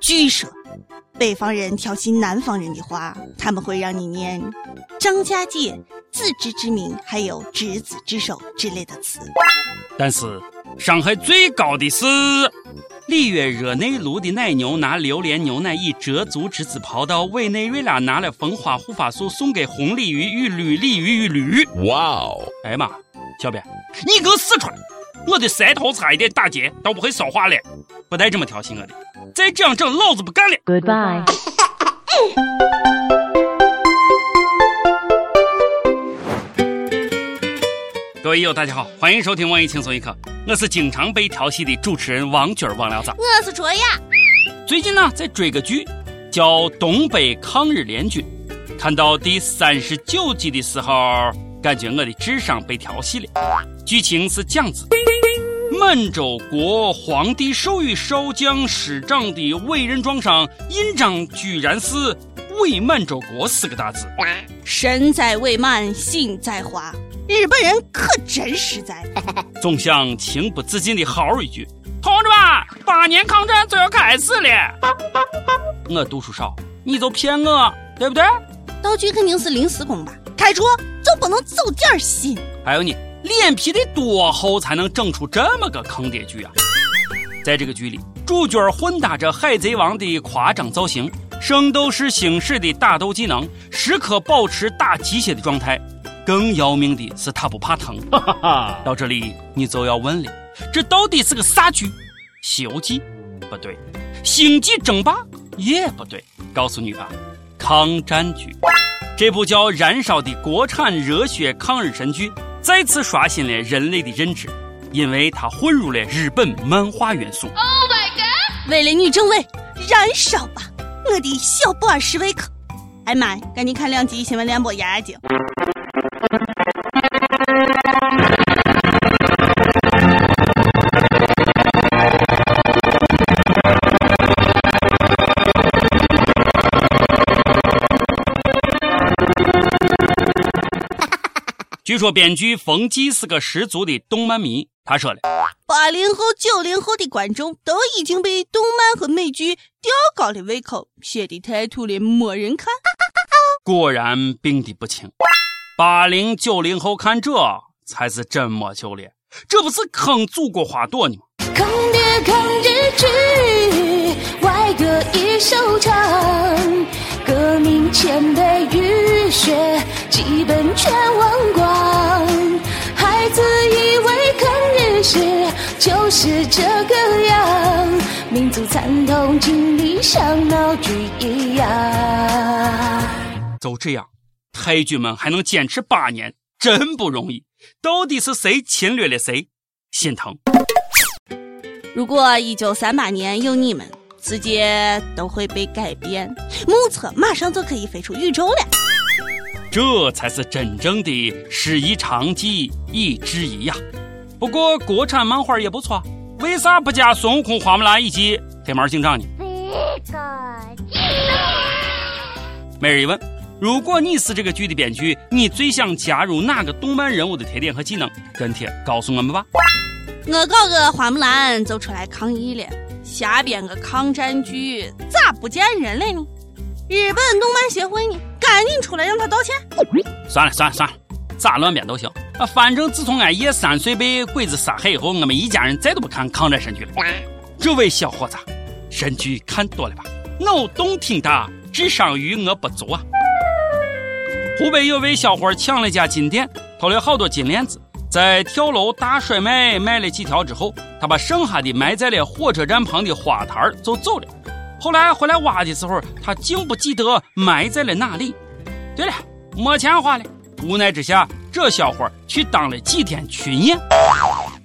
据说，北方人调戏南方人的话，他们会让你念“张家界”“自知之明”还有“执子之手”之类的词。但是，伤害最高的是。里约热内卢的奶牛拿榴莲牛奶以折足之姿跑到委内瑞拉，拿了蜂花护发素送给红鲤鱼与绿鲤鱼与驴。哇哦！哎妈，小编，你给我死出来！我的舌头差一点打结都不会说话了，不带这么调戏我的！再这样整，老子不干了！Goodbye。各位友，大家好，欢迎收听网易轻松一刻，我是经常被调戏的主持人王军王聊子。我是卓雅。最近呢，在追个剧，叫《东北抗日联军》，看到第三十九集的时候，感觉我的智商被调戏了。剧情是这样子：满洲国皇帝授予少将师长的委任状上印章，居然是“伪满洲国”四个大字。身在伪满，心在华。日本人可真实在，总想情不自禁地嚎一句：“同志们，八年抗战就要开始了。”我读书少，你就骗我，对不对？道具肯定是临时工吧？开除就不能走点心？还有你，脸皮得多厚才能整出这么个坑爹剧啊？在这个剧里，主角混搭着海贼王的夸张造型，圣斗士星矢的打斗技能，时刻保持打鸡血的状态。更要命的是，他不怕疼。到这里，你就要问了：这到底是个啥剧？《西游记》不对，《星际争霸》也不对。告诉你吧，抗战剧。这部叫《燃烧》的国产热血抗日神剧，再次刷新了人类的认知，因为它混入了日本漫画元素。Oh my god！为了女政委，燃烧吧，我的小布尔什维克！哎妈，赶紧看两集新闻联播压压惊。据说编剧冯骥是个十足的动漫迷，他说了：“八零后、九零后的观众都已经被动漫和美剧吊高了胃口，写的太土了，没人看。”果然病的不轻。八零九零后看这才是真没救了，这不是坑祖国花朵呢吗？抗日剧，外歌一首唱，革命前辈浴血，基本全忘光。孩子以为抗日时就是这个样，民族惨痛经历像闹剧一样。就这样。太君们还能坚持八年，真不容易。到底是谁侵略了谁？心疼。如果一九三八年有你们，世界都会被改变，目测马上就可以飞出宇宙了。这才是真正的师夷长技以制夷呀。不过国产漫画也不错，为啥不加孙悟空、花木兰以及黑猫警长呢？每日一问。如果你是这个剧的编剧，你最想加入哪个动漫人物的特点和技能？跟帖告诉我们吧。我搞个花木兰就出来抗议了，瞎编个抗战剧咋不见人了呢？日本动漫协会呢？赶紧出来让他道歉。算了算了算了，咋乱编都行啊！反正自从俺爷三岁被鬼子杀害以后，我们一家人再都不看抗战神剧了。这位小伙子，神剧看多了吧？脑洞挺大，智商余额不足啊！湖北有位小伙抢了家金店，偷了好多金链子，在跳楼大甩卖卖了几条之后，他把剩下的埋在了火车站旁的花坛就走了。后来回来挖的时候，他竟不记得埋在了哪里。对了，没钱花了，无奈之下，这小伙去当了几天群演。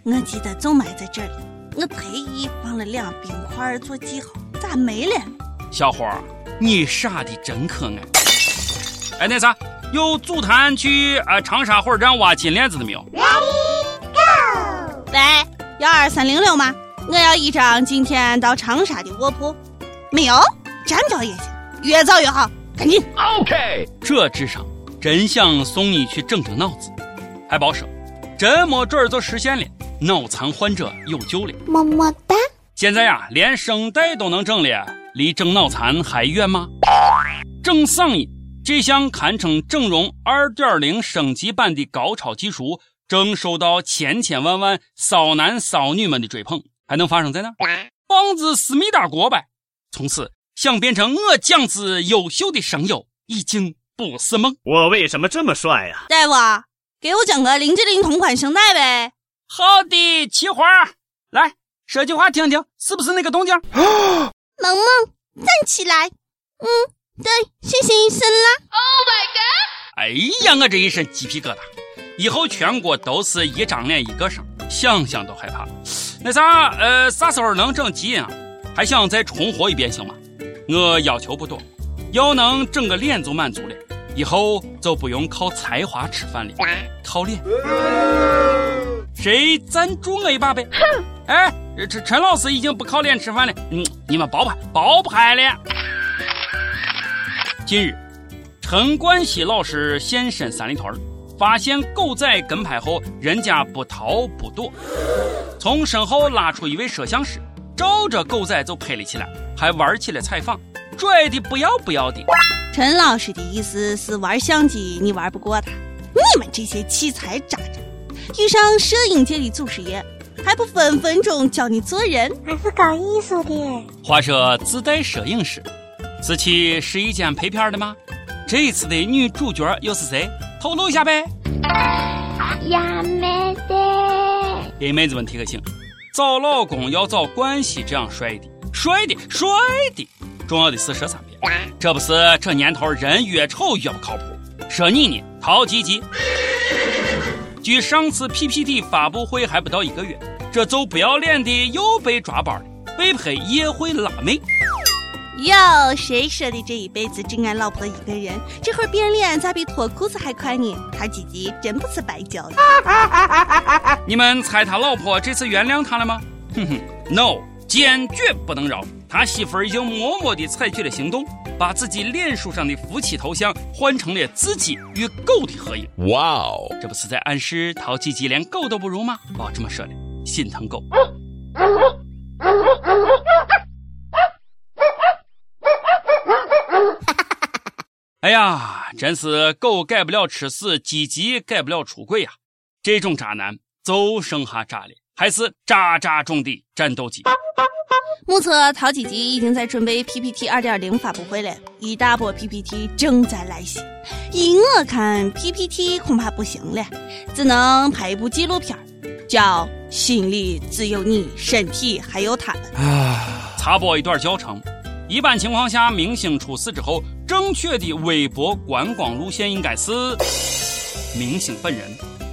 我记得就埋在这里，我特意放了两冰块做记号，咋没了？小伙，你傻的真可爱。哎，那啥。有组团去呃长沙火车站挖金链子的没有！喂，幺二三零六吗？我要一张今天到长沙的卧铺。没有，站票也行，越早越好，赶紧。OK，这智商真想送你去整整脑子。还报说，这么准儿就实现了，脑残患者有救了。么么哒。现在呀，连声带都能整了，离整脑残还远吗？整嗓音这项堪称整容二点零升级版的高超技术，正受到千千万万骚男骚女们的追捧。还能发生在哪？棒子思密达国呗。从此，想变成我酱子优秀的声优，已经不是梦。我为什么这么帅呀？大夫，给我整个林志玲同款声带呗。好的，企划，来。说句话听听，是不是那个动静？萌萌，站起来。嗯，对，谢谢医生啦。Oh my god！哎呀，我这一身鸡皮疙瘩，以后全国都是一张脸一个声，想想都害怕。那啥，呃，啥时候能整基因啊？还想再重活一遍行吗？我要求不多，要能整个脸就满足了，以后就不用靠才华吃饭了，靠脸。谁赞助我一把呗？哼哎，陈陈老师已经不靠脸吃饭了。嗯，你们包拍，包拍了。近日，陈冠希老师现身三里屯，发现狗仔跟拍后，人家不逃不躲，从身后拉出一位摄像师，照着狗仔就拍了起来，还玩起了采访，拽的不要不要的。陈老师的意思是玩相机你玩不过他，你们这些器材渣渣。遇上摄影界的祖师爷，还不分分钟教你做人？还是搞艺术的。话说自带摄影师，此去是一间拍片的吗？这一次的女主角又是谁？透露一下呗。亚美的。给妹子们提个醒：找老公要找冠希这样帅的，帅的，帅的。重要的是说三遍，这不是这年头人越丑越不靠谱。说你呢，陶吉吉。距上次 PPT 发布会还不到一个月，这就不要脸的又被抓包了，被拍夜会辣妹。哟，谁说的这一辈子只爱老婆一个人？这会儿变脸咋比脱裤子还快呢？他鸡鸡真不是白叫的。你们猜他老婆这次原谅他了吗？哼哼，no，坚决不能饶。他媳妇儿已经默默地采取了行动。把自己脸书上的夫妻头像换成了自己与狗的合影。哇哦，这不是在暗示淘气鸡连狗都不如吗？哦，这么说的，心疼狗。哎呀，真是狗改不了吃屎，鸡鸡改不了出轨呀！这种渣男就剩下渣了，还是渣渣中的战斗机。目测陶吉吉已经在准备 PPT 二点零发布会了，一大波 PPT 正在来袭。依我看，PPT 恐怕不行了，只能拍一部纪录片，叫《心里只有你，身体还有他们》。啊插播一段教程：一般情况下，明星出事之后，正确的微博观光路线应该是明星本人、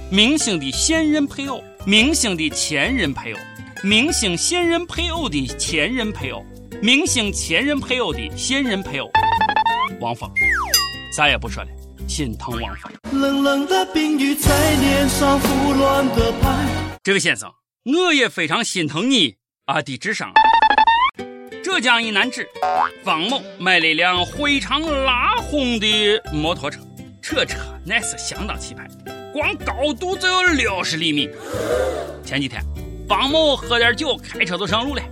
明星的现任配偶、明星的前任配偶。明星现任配偶的前任配偶，明星前任配偶的现任配偶，王峰，啥也不说了，心疼王峰。冷冷的冰雨在脸上胡乱的拍。这位先生，我也非常心疼你啊的智商。浙江一男子方某买了一辆非常拉轰的摩托车，这车那是相当气派，光高度就有六十厘米。前几天。方某喝点酒，开车就上路了。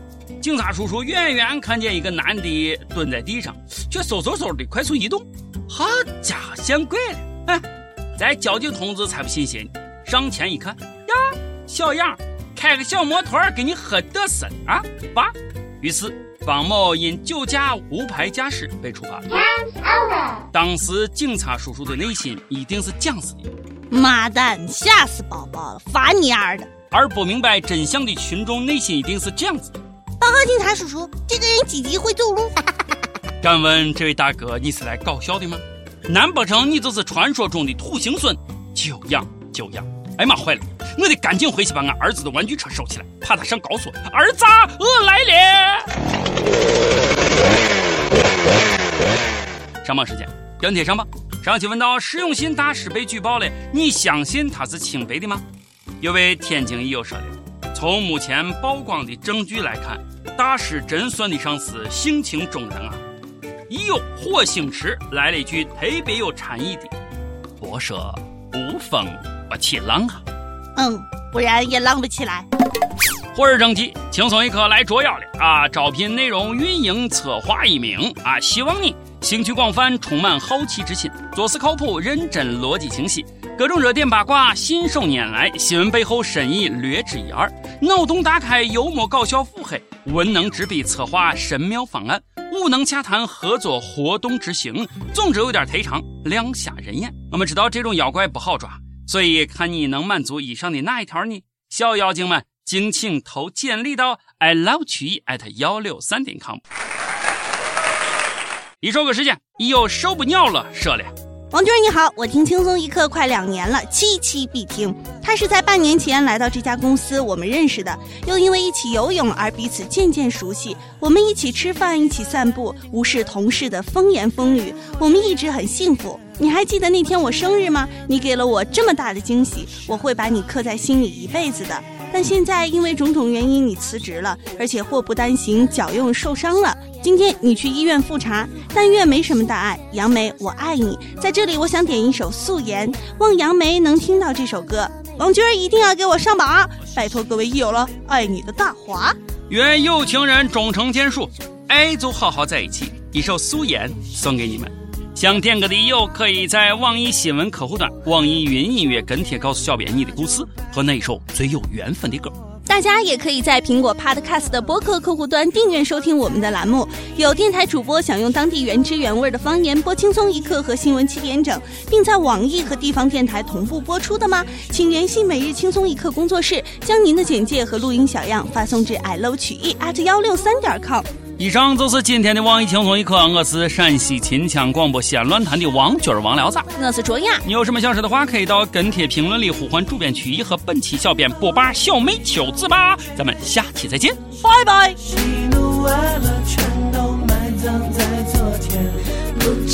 警察叔叔远远看见一个男的蹲在地上，却嗖嗖嗖的快速移动。好家伙，见鬼了！哎，咱交警同志才不信邪呢，上前一看，呀，小样，开个小摩托给你喝得瑟啊？爸！于是方某因酒驾无牌驾驶被处罚了。当时警察叔叔的内心一定是讲死的，妈蛋，吓死宝宝了，罚你丫的！而不明白真相的群众内心一定是这样子的：报告警察叔叔，这个人几级会走路。敢问这位大哥，你是来搞笑的吗？难不成你就是传说中的土行孙？久仰久仰！哎妈，坏了！我得赶紧回去把俺儿子的玩具车收起来，怕他上高速。儿子，我来了！上榜时间，跟帖上榜。上期问到实用信大师被举报了，你相信他是清白的吗？有位天津益友说的，从目前曝光的证据来看，大师真算得上是性情中人啊！益友火星池来了一句特别有禅意的：“我说无风不起浪啊。”嗯，不然也浪不起来。火热正题，轻松一刻来捉妖了啊！招聘内容运营策划一名啊，希望你兴趣广泛，充满好奇之心，做事靠谱、认真、逻辑清晰，各种热点八卦信手拈来，新闻背后深意略知一二，脑洞大开、幽默搞笑、腹黑，文能执笔策划神妙方案，武能洽谈合作活动执行，总之有点忒长，亮瞎人眼。我们知道这种妖怪不好抓，所以看你能满足以上的哪一条呢？小妖精们。敬请投简历到 i love 曲艺 at 幺六三点 com。一首歌时间，已有受不尿了，说了。王军你好，我听轻松一刻快两年了，期期必听。他是在半年前来到这家公司，我们认识的，又因为一起游泳而彼此渐渐熟悉。我们一起吃饭，一起散步，无视同事的风言风语，我们一直很幸福。你还记得那天我生日吗？你给了我这么大的惊喜，我会把你刻在心里一辈子的。但现在因为种种原因，你辞职了，而且祸不单行，脚又受伤了。今天你去医院复查，但愿没什么大碍。杨梅，我爱你。在这里，我想点一首《素颜》，望杨梅能听到这首歌。王军一定要给我上榜，拜托各位益友了，爱你的大华。愿有情人终成眷属，爱就好好在一起。一首《素颜》送给你们。想点歌的友可以在网易新闻客户端、网易云音乐跟帖告诉小编你的故事和那首最有缘分的歌。大家也可以在苹果 Podcast 的播客客户端订阅收听我们的栏目。有电台主播想用当地原汁原味的方言播轻松一刻和新闻七点整，并在网易和地方电台同步播出的吗？请联系每日轻松一刻工作室，将您的简介和录音小样发送至 i love 曲艺 at 幺六三点 com。以上就是今天的网易轻松一刻，我是陕西秦腔广播西安论坛的王军王聊子，我是卓雅。你有什么想说的话，可以到跟帖评论里呼唤主编曲艺和本期小编波霸小妹秋子吧。咱们下期再见，拜拜。喜怒哀乐全都埋葬在昨天，不